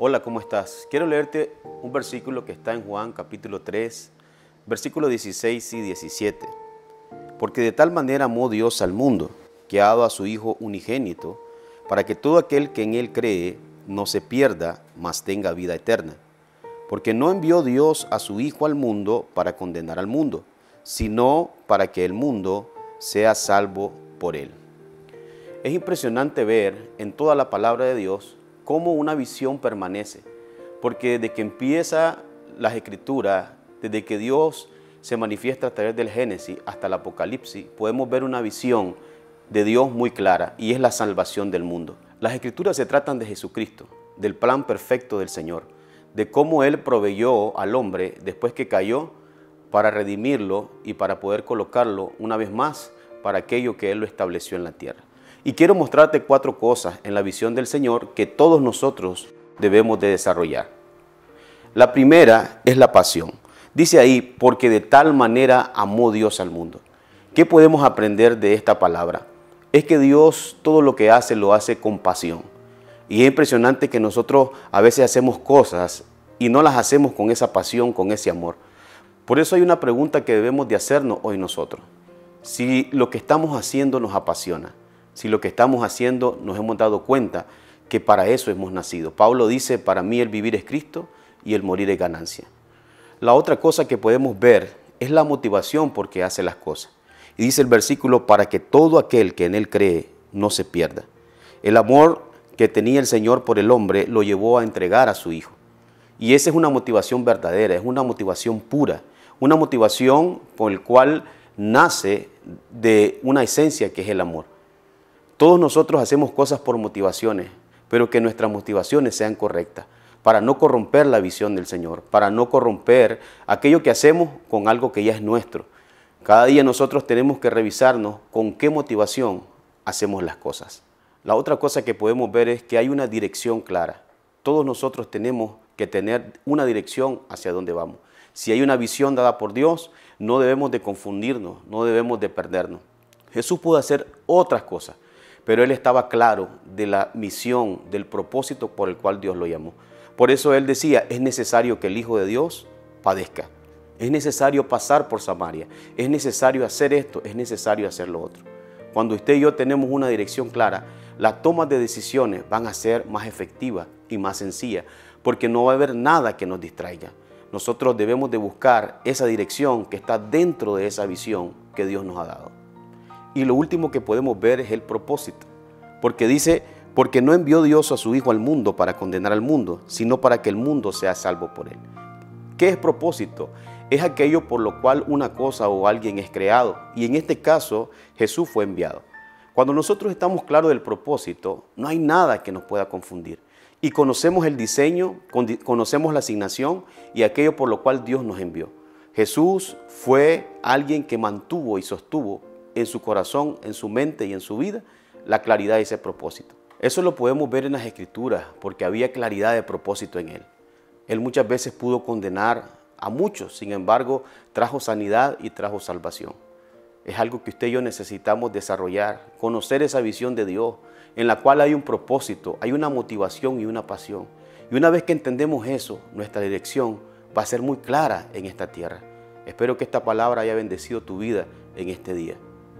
Hola, ¿cómo estás? Quiero leerte un versículo que está en Juan capítulo 3, versículos 16 y 17. Porque de tal manera amó Dios al mundo, que ha dado a su Hijo unigénito, para que todo aquel que en Él cree no se pierda, mas tenga vida eterna. Porque no envió Dios a su Hijo al mundo para condenar al mundo, sino para que el mundo sea salvo por Él. Es impresionante ver en toda la palabra de Dios cómo una visión permanece, porque desde que empieza las escrituras, desde que Dios se manifiesta a través del Génesis hasta el Apocalipsis, podemos ver una visión de Dios muy clara y es la salvación del mundo. Las escrituras se tratan de Jesucristo, del plan perfecto del Señor, de cómo Él proveyó al hombre después que cayó para redimirlo y para poder colocarlo una vez más para aquello que Él lo estableció en la tierra. Y quiero mostrarte cuatro cosas en la visión del Señor que todos nosotros debemos de desarrollar. La primera es la pasión. Dice ahí, porque de tal manera amó Dios al mundo. ¿Qué podemos aprender de esta palabra? Es que Dios todo lo que hace lo hace con pasión. Y es impresionante que nosotros a veces hacemos cosas y no las hacemos con esa pasión, con ese amor. Por eso hay una pregunta que debemos de hacernos hoy nosotros. Si lo que estamos haciendo nos apasiona, si lo que estamos haciendo nos hemos dado cuenta que para eso hemos nacido. Pablo dice, para mí el vivir es Cristo y el morir es ganancia. La otra cosa que podemos ver es la motivación por qué hace las cosas. Y dice el versículo, para que todo aquel que en él cree no se pierda. El amor que tenía el Señor por el hombre lo llevó a entregar a su Hijo. Y esa es una motivación verdadera, es una motivación pura, una motivación por el cual nace de una esencia que es el amor. Todos nosotros hacemos cosas por motivaciones, pero que nuestras motivaciones sean correctas, para no corromper la visión del Señor, para no corromper aquello que hacemos con algo que ya es nuestro. Cada día nosotros tenemos que revisarnos con qué motivación hacemos las cosas. La otra cosa que podemos ver es que hay una dirección clara. Todos nosotros tenemos que tener una dirección hacia dónde vamos. Si hay una visión dada por Dios, no debemos de confundirnos, no debemos de perdernos. Jesús pudo hacer otras cosas, pero él estaba claro de la misión, del propósito por el cual Dios lo llamó. Por eso él decía, es necesario que el Hijo de Dios padezca. Es necesario pasar por Samaria. Es necesario hacer esto, es necesario hacer lo otro. Cuando usted y yo tenemos una dirección clara, las tomas de decisiones van a ser más efectivas y más sencillas, porque no va a haber nada que nos distraiga nosotros debemos de buscar esa dirección que está dentro de esa visión que Dios nos ha dado. Y lo último que podemos ver es el propósito, porque dice, porque no envió Dios a su Hijo al mundo para condenar al mundo, sino para que el mundo sea salvo por él. ¿Qué es propósito? Es aquello por lo cual una cosa o alguien es creado, y en este caso Jesús fue enviado. Cuando nosotros estamos claros del propósito, no hay nada que nos pueda confundir y conocemos el diseño, conocemos la asignación y aquello por lo cual Dios nos envió. Jesús fue alguien que mantuvo y sostuvo en su corazón, en su mente y en su vida la claridad de ese propósito. Eso lo podemos ver en las escrituras porque había claridad de propósito en él. Él muchas veces pudo condenar a muchos, sin embargo, trajo sanidad y trajo salvación. Es algo que usted y yo necesitamos desarrollar, conocer esa visión de Dios, en la cual hay un propósito, hay una motivación y una pasión. Y una vez que entendemos eso, nuestra dirección va a ser muy clara en esta tierra. Espero que esta palabra haya bendecido tu vida en este día.